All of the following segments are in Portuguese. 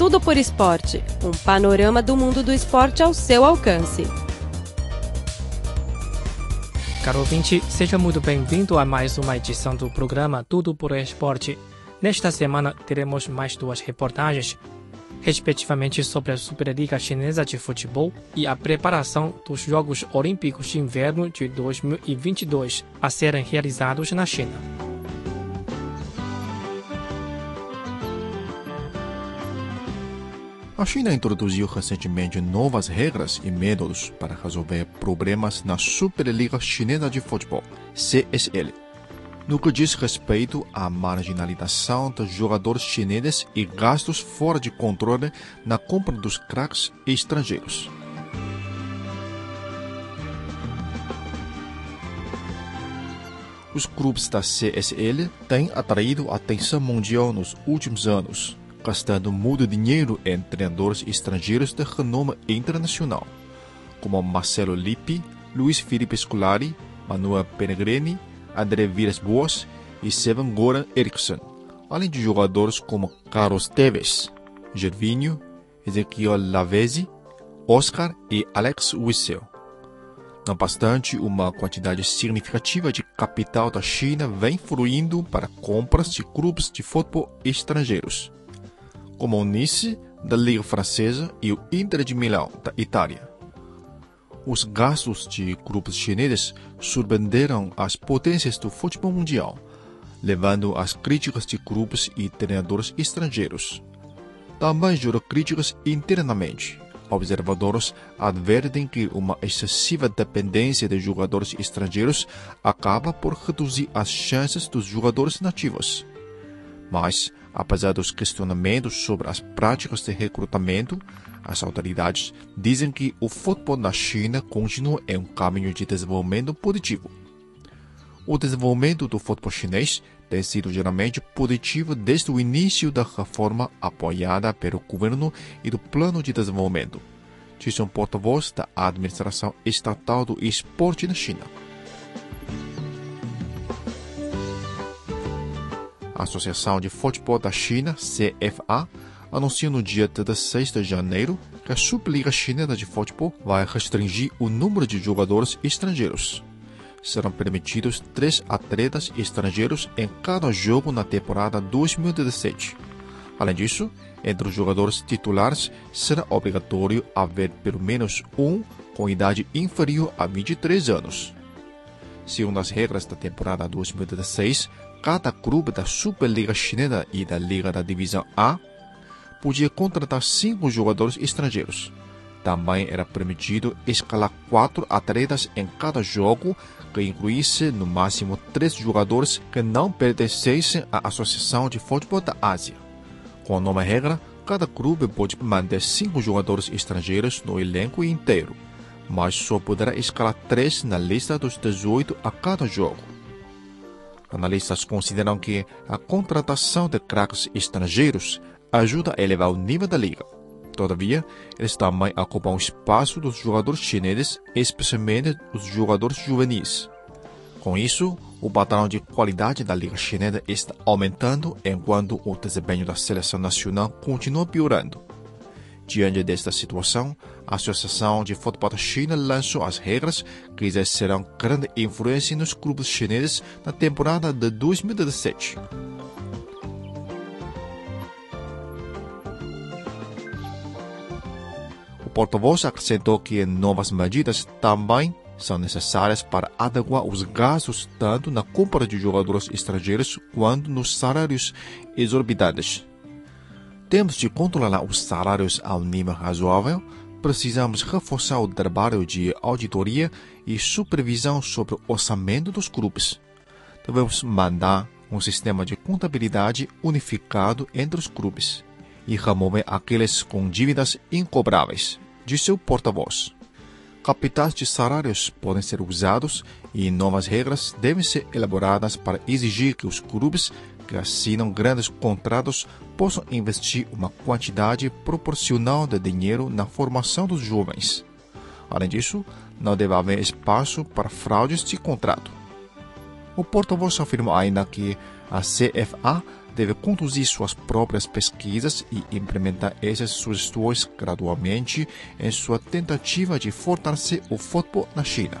Tudo por Esporte um panorama do mundo do esporte ao seu alcance. Caro ouvinte, seja muito bem-vindo a mais uma edição do programa Tudo por Esporte. Nesta semana teremos mais duas reportagens, respectivamente sobre a Superliga Chinesa de Futebol e a preparação dos Jogos Olímpicos de Inverno de 2022 a serem realizados na China. A China introduziu recentemente novas regras e métodos para resolver problemas na Superliga Chinesa de Futebol, CSL. No que diz respeito à marginalização dos jogadores chineses e gastos fora de controle na compra dos craques estrangeiros. Os clubes da CSL têm atraído a atenção mundial nos últimos anos gastando muito dinheiro em treinadores estrangeiros de renome internacional, como Marcelo Lippi, Luiz Felipe Scolari, Manuel Pellegrini, André Villas-Boas e Seven Goran Eriksson, além de jogadores como Carlos Tevez, Gervinho, Ezequiel Lavezzi, Oscar e Alex Wissel. Não bastante, uma quantidade significativa de capital da China vem fluindo para compras de clubes de futebol estrangeiros como o Nice, da Liga Francesa, e o Inter de Milão, da Itália. Os gastos de grupos chineses surpreenderam as potências do futebol mundial, levando às críticas de grupos e treinadores estrangeiros. Também gerou críticas internamente. Observadores advertem que uma excessiva dependência de jogadores estrangeiros acaba por reduzir as chances dos jogadores nativos. Mas, Apesar dos questionamentos sobre as práticas de recrutamento, as autoridades dizem que o futebol na China continua em um caminho de desenvolvimento positivo. O desenvolvimento do futebol chinês tem sido geralmente positivo desde o início da reforma apoiada pelo governo e do plano de desenvolvimento, disse um porta-voz da administração estatal do esporte na China. A Associação de Futebol da China, CFA, anunciou no dia 16 de janeiro que a Superliga Chinesa de Futebol vai restringir o número de jogadores estrangeiros. Serão permitidos três atletas estrangeiros em cada jogo na temporada 2017. Além disso, entre os jogadores titulares será obrigatório haver pelo menos um com idade inferior a 23 anos. Segundo as regras da temporada 2016, cada clube da Superliga Chinesa e da Liga da Divisão A podia contratar cinco jogadores estrangeiros. Também era permitido escalar quatro atletas em cada jogo, que incluísse no máximo três jogadores que não pertencessem à Associação de Futebol da Ásia. Com a nova regra, cada clube pode manter cinco jogadores estrangeiros no elenco inteiro, mas só poderá escalar três na lista dos 18 a cada jogo. Analistas consideram que a contratação de craques estrangeiros ajuda a elevar o nível da liga. Todavia, eles também ocupam o espaço dos jogadores chineses, especialmente os jogadores juvenis. Com isso, o padrão de qualidade da liga chinesa está aumentando enquanto o desempenho da seleção nacional continua piorando. Diante desta situação, a Associação de Futebol da China lançou as regras que exercerão grande influência nos clubes chineses na temporada de 2017. O porta-voz acrescentou que novas medidas também são necessárias para adequar os gastos tanto na compra de jogadores estrangeiros quanto nos salários exorbitantes. Temos de controlar os salários a um nível razoável, precisamos reforçar o trabalho de auditoria e supervisão sobre o orçamento dos clubes. Devemos mandar um sistema de contabilidade unificado entre os clubes e remover aqueles com dívidas incobráveis, disse o porta-voz. Capitais de salários podem ser usados e novas regras devem ser elaboradas para exigir que os clubes que assinam grandes contratos possam investir uma quantidade proporcional de dinheiro na formação dos jovens. Além disso, não deve haver espaço para fraudes de contrato. O porta-voz afirmou ainda que a CFA deve conduzir suas próprias pesquisas e implementar essas sugestões gradualmente em sua tentativa de fortalecer o futebol na China.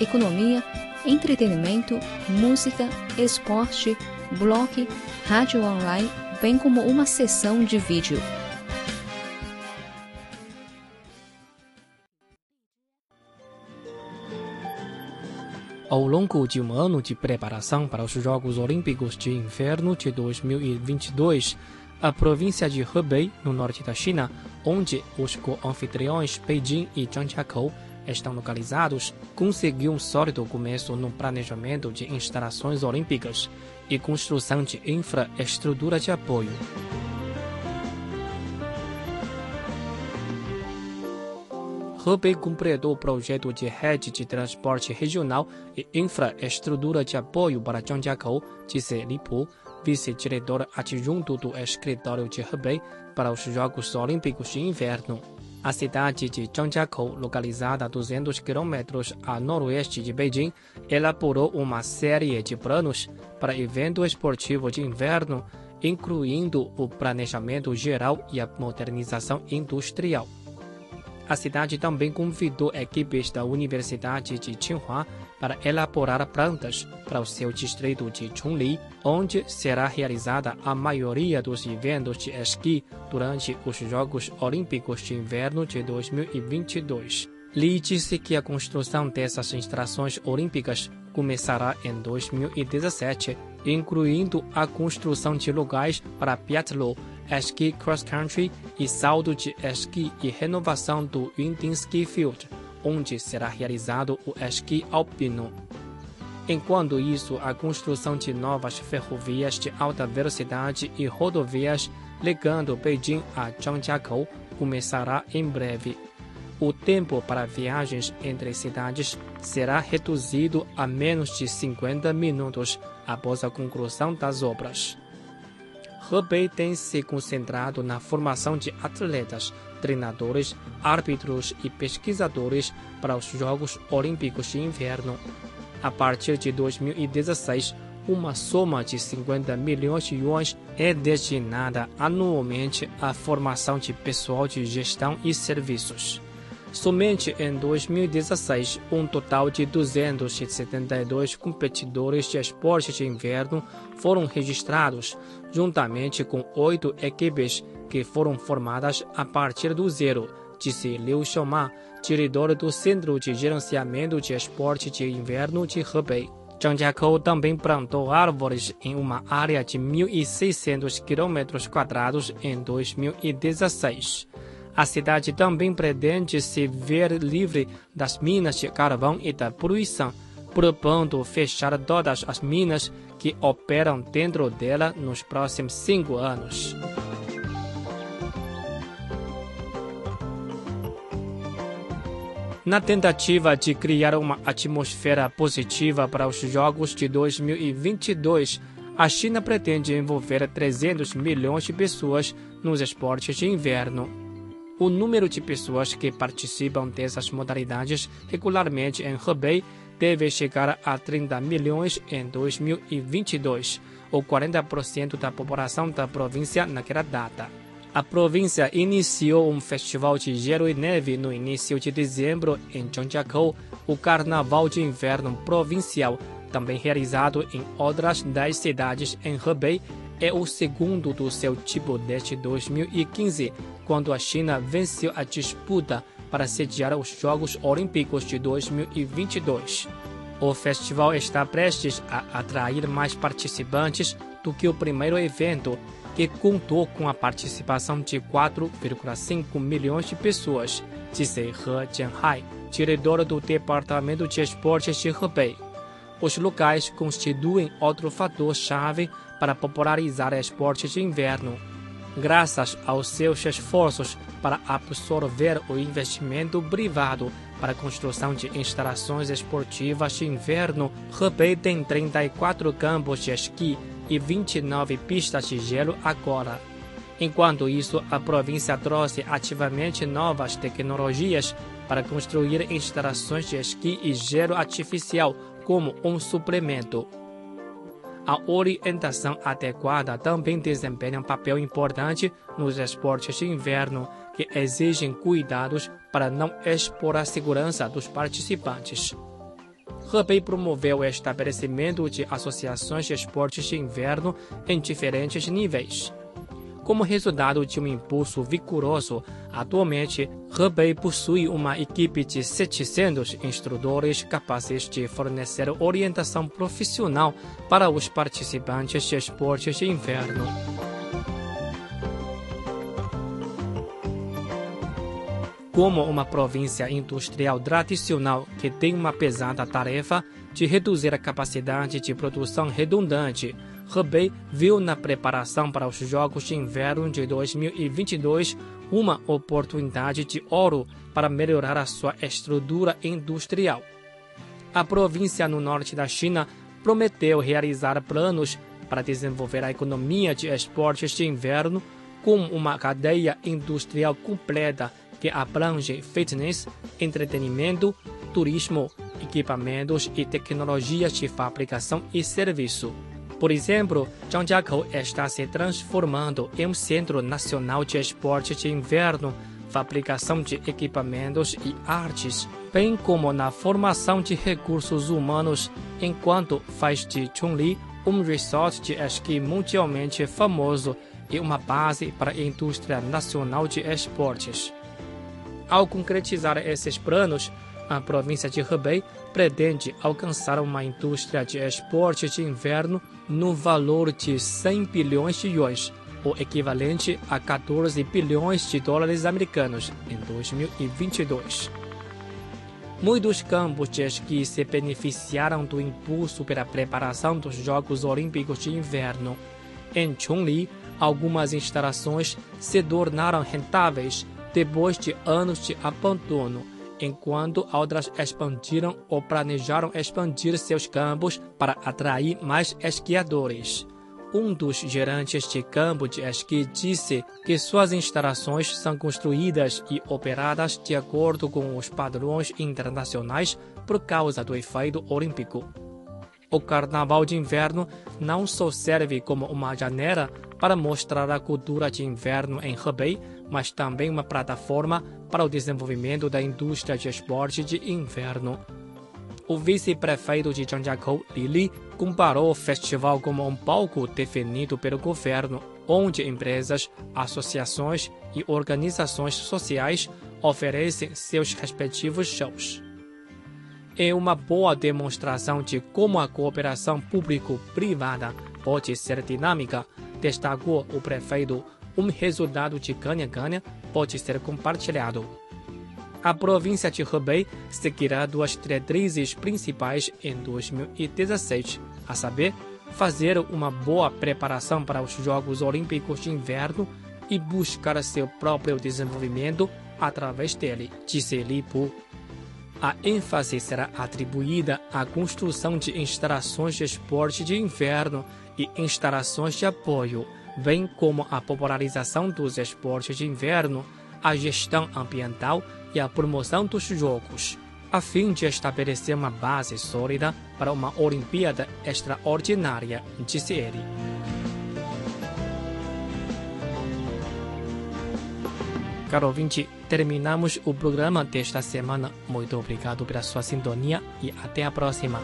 economia, entretenimento, música, esporte, blog, rádio online, bem como uma sessão de vídeo. Ao longo de um ano de preparação para os Jogos Olímpicos de Inverno de 2022, a província de Hebei, no norte da China, onde os co-anfitriões Beijing e Zhangjiakou estão localizados, conseguiu um sólido começo no planejamento de instalações olímpicas e construção de infraestrutura de apoio. Hebei completou o projeto de rede de transporte regional e infraestrutura de apoio para Zhangjiakou, disse Li Pu, vice-diretor adjunto do escritório de Hebei para os Jogos Olímpicos de Inverno. A cidade de Zhangjiakou, localizada a 200 quilômetros a noroeste de Beijing, elaborou uma série de planos para evento esportivo de inverno, incluindo o planejamento geral e a modernização industrial. A cidade também convidou equipes da Universidade de Tsinghua para elaborar plantas para o seu distrito de Chongli, onde será realizada a maioria dos eventos de esqui durante os Jogos Olímpicos de Inverno de 2022. Li disse que a construção dessas instalações olímpicas começará em 2017, incluindo a construção de lugares para biathlon esqui cross-country e salto de esqui e renovação do Yundin Ski Field, onde será realizado o esqui alpino. Enquanto isso, a construção de novas ferrovias de alta velocidade e rodovias ligando Beijing a Zhangjiakou começará em breve. O tempo para viagens entre cidades será reduzido a menos de 50 minutos após a conclusão das obras. Hebei tem se concentrado na formação de atletas, treinadores, árbitros e pesquisadores para os Jogos Olímpicos de Inverno. A partir de 2016, uma soma de 50 milhões de yuans é destinada anualmente à formação de pessoal de gestão e serviços. Somente em 2016, um total de 272 competidores de esportes de inverno foram registrados, juntamente com oito equipes que foram formadas a partir do zero, disse Liu Xiaoma, diretor do Centro de Gerenciamento de Esporte de Inverno de Hebei. Zhang Jiakou também plantou árvores em uma área de 1.600 km em 2016. A cidade também pretende se ver livre das minas de carvão e da poluição, propondo fechar todas as minas que operam dentro dela nos próximos cinco anos. Na tentativa de criar uma atmosfera positiva para os Jogos de 2022, a China pretende envolver 300 milhões de pessoas nos esportes de inverno. O número de pessoas que participam dessas modalidades regularmente em Hebei deve chegar a 30 milhões em 2022, ou 40% da população da província naquela data. A província iniciou um festival de gelo e neve no início de dezembro em Zhangjiakou, o Carnaval de Inverno Provincial, também realizado em outras 10 cidades em Hebei, é o segundo do seu tipo desde 2015, quando a China venceu a disputa para sediar os Jogos Olímpicos de 2022. O festival está prestes a atrair mais participantes do que o primeiro evento, que contou com a participação de 4,5 milhões de pessoas, disse He Jianhai, diretor do Departamento de Esportes de Hebei. Os locais constituem outro fator-chave para popularizar esportes de inverno. Graças aos seus esforços para absorver o investimento privado para a construção de instalações esportivas de inverno, Hebei tem 34 campos de esqui e 29 pistas de gelo agora. Enquanto isso, a província trouxe ativamente novas tecnologias para construir instalações de esqui e gelo artificial como um suplemento. A orientação adequada também desempenha um papel importante nos esportes de inverno, que exigem cuidados para não expor a segurança dos participantes. Hebei promoveu o estabelecimento de associações de esportes de inverno em diferentes níveis. Como resultado de um impulso vigoroso, atualmente Hebei possui uma equipe de 700 instrutores capazes de fornecer orientação profissional para os participantes de esportes de inverno. Como uma província industrial tradicional que tem uma pesada tarefa de reduzir a capacidade de produção redundante, Hebei viu na preparação para os Jogos de Inverno de 2022 uma oportunidade de ouro para melhorar a sua estrutura industrial. A província no norte da China prometeu realizar planos para desenvolver a economia de esportes de inverno com uma cadeia industrial completa que abrange fitness, entretenimento, turismo, equipamentos e tecnologias de fabricação e serviço. Por exemplo, Zhangjiakou está se transformando em um centro nacional de esporte de inverno, fabricação de equipamentos e artes, bem como na formação de recursos humanos, enquanto faz de Chunli um resort de esqui mundialmente famoso e uma base para a indústria nacional de esportes. Ao concretizar esses planos, a província de Hebei pretende alcançar uma indústria de esporte de inverno no valor de 100 bilhões de yuans, o equivalente a 14 bilhões de dólares americanos em 2022. Muitos campos de esqui se beneficiaram do impulso pela preparação dos Jogos Olímpicos de Inverno. Em Chongli, algumas instalações se tornaram rentáveis depois de anos de abandono enquanto outras expandiram ou planejaram expandir seus campos para atrair mais esquiadores. Um dos gerantes de campo de esqui disse que suas instalações são construídas e operadas de acordo com os padrões internacionais por causa do efeito olímpico. O Carnaval de Inverno não só serve como uma janela para mostrar a cultura de inverno em Hebei, mas também uma plataforma para o desenvolvimento da indústria de esporte de inverno. O vice-prefeito de Zhangjiakou, Li Li, comparou o festival como um palco definido pelo governo, onde empresas, associações e organizações sociais oferecem seus respectivos shows. É uma boa demonstração de como a cooperação público-privada pode ser dinâmica, destacou o prefeito um resultado de ganha-ganha pode ser compartilhado. A província de Hebei seguirá duas diretrizes principais em 2017, a saber, fazer uma boa preparação para os Jogos Olímpicos de Inverno e buscar seu próprio desenvolvimento através dele, disse Li. A ênfase será atribuída à construção de instalações de esporte de inverno e instalações de apoio bem como a popularização dos esportes de inverno, a gestão ambiental e a promoção dos jogos, a fim de estabelecer uma base sólida para uma Olimpíada extraordinária, disse ele. Caro ouvinte, terminamos o programa desta semana. Muito obrigado pela sua sintonia e até a próxima.